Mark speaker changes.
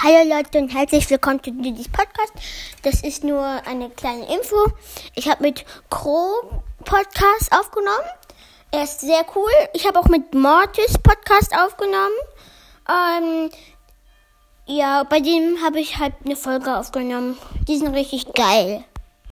Speaker 1: Hallo Leute und herzlich willkommen zu diesem Podcast. Das ist nur eine kleine Info. Ich habe mit Crow Podcast aufgenommen. Er ist sehr cool. Ich habe auch mit Mortis Podcast aufgenommen. Ähm, ja, bei dem habe ich halt eine Folge aufgenommen. Die sind richtig geil.